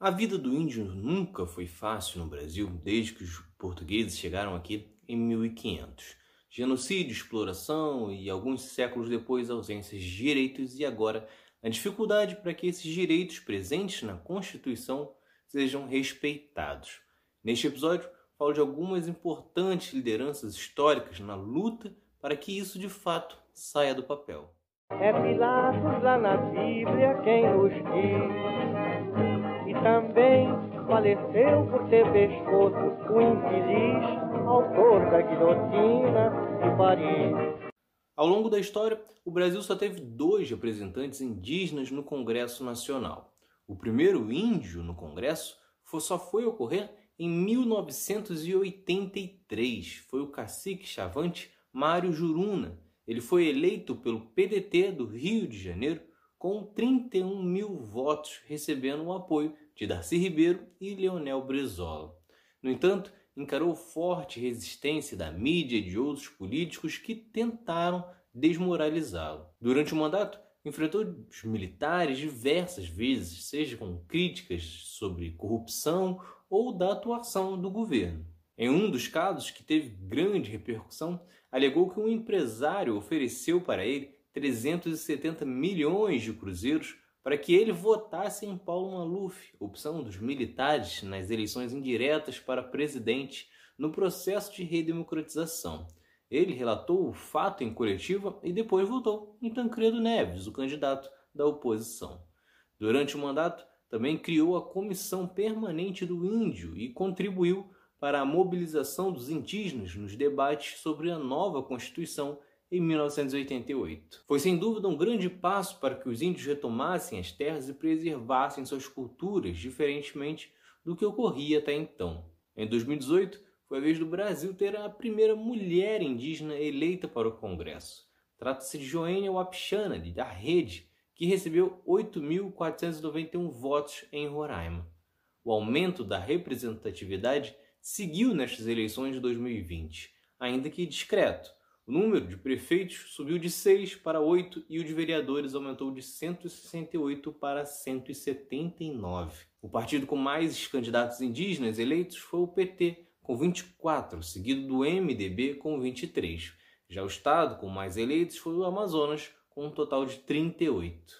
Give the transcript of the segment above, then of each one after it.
A vida do índio nunca foi fácil no Brasil desde que os portugueses chegaram aqui em 1500. Genocídio, exploração e alguns séculos depois ausências de direitos e agora a dificuldade para que esses direitos presentes na Constituição sejam respeitados. Neste episódio, falo de algumas importantes lideranças históricas na luta para que isso de fato saia do papel. É Pilatos lá na Bíblia quem nos diz faleceu por ter pescoço o infeliz autor da guilhotina de Paris. Ao longo da história, o Brasil só teve dois representantes indígenas no Congresso Nacional. O primeiro índio no Congresso só foi ocorrer em 1983. Foi o cacique chavante Mário Juruna. Ele foi eleito pelo PDT do Rio de Janeiro com 31 mil votos, recebendo o apoio de Darcy Ribeiro e Leonel Brizola. No entanto, encarou forte resistência da mídia e de outros políticos que tentaram desmoralizá-lo. Durante o mandato, enfrentou os militares diversas vezes, seja com críticas sobre corrupção ou da atuação do governo. Em um dos casos que teve grande repercussão, alegou que um empresário ofereceu para ele 370 milhões de cruzeiros para que ele votasse em Paulo Maluf, opção dos militares nas eleições indiretas para presidente no processo de redemocratização. Ele relatou o fato em coletiva e depois votou em Tancredo Neves, o candidato da oposição. Durante o mandato, também criou a Comissão Permanente do Índio e contribuiu para a mobilização dos indígenas nos debates sobre a nova Constituição em 1988. Foi sem dúvida um grande passo para que os índios retomassem as terras e preservassem suas culturas, diferentemente do que ocorria até então. Em 2018, foi a vez do Brasil ter a primeira mulher indígena eleita para o Congresso. Trata-se de Joênia Wapichana, da Rede, que recebeu 8.491 votos em Roraima. O aumento da representatividade seguiu nestas eleições de 2020, ainda que discreto, o número de prefeitos subiu de 6 para 8 e o de vereadores aumentou de 168 para 179. O partido com mais candidatos indígenas eleitos foi o PT, com 24, seguido do MDB com 23. Já o estado com mais eleitos foi o Amazonas, com um total de 38.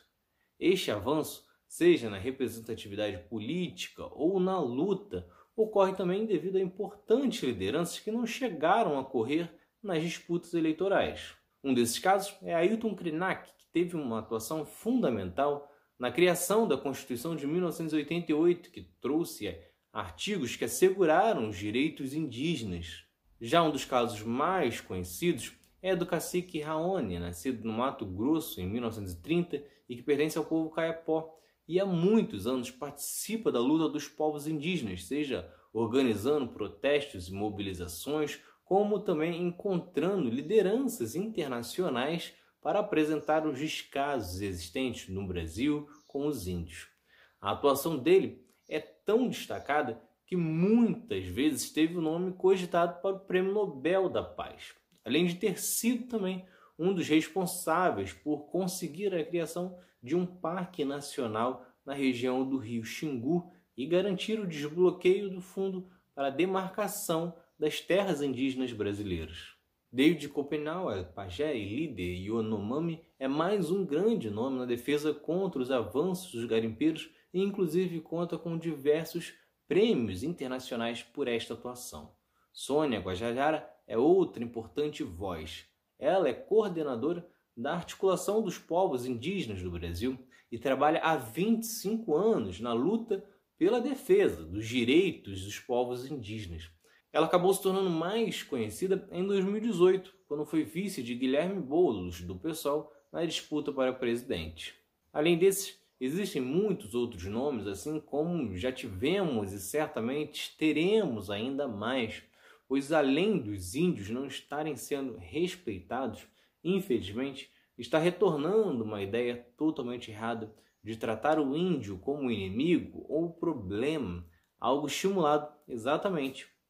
Este avanço, seja na representatividade política ou na luta, ocorre também devido a importantes lideranças que não chegaram a correr nas disputas eleitorais. Um desses casos é Ailton Krenak, que teve uma atuação fundamental na criação da Constituição de 1988, que trouxe artigos que asseguraram os direitos indígenas. Já um dos casos mais conhecidos é do cacique Raoni, nascido no Mato Grosso em 1930 e que pertence ao povo caiapó, e há muitos anos participa da luta dos povos indígenas, seja organizando protestos e mobilizações como também encontrando lideranças internacionais para apresentar os descasos existentes no Brasil com os índios. A atuação dele é tão destacada que muitas vezes teve o nome cogitado para o Prêmio Nobel da Paz, além de ter sido também um dos responsáveis por conseguir a criação de um parque nacional na região do rio Xingu e garantir o desbloqueio do fundo para a demarcação das terras indígenas brasileiras. David Copenau, pajé e líder Yonomami, é mais um grande nome na defesa contra os avanços dos garimpeiros e inclusive conta com diversos prêmios internacionais por esta atuação. Sônia Guajajara é outra importante voz. Ela é coordenadora da articulação dos povos indígenas do Brasil e trabalha há 25 anos na luta pela defesa dos direitos dos povos indígenas. Ela acabou se tornando mais conhecida em 2018, quando foi vice de Guilherme Boulos, do PSOL, na disputa para presidente. Além desses, existem muitos outros nomes, assim como já tivemos e certamente teremos ainda mais, pois além dos índios não estarem sendo respeitados, infelizmente, está retornando uma ideia totalmente errada de tratar o índio como inimigo ou problema, algo estimulado exatamente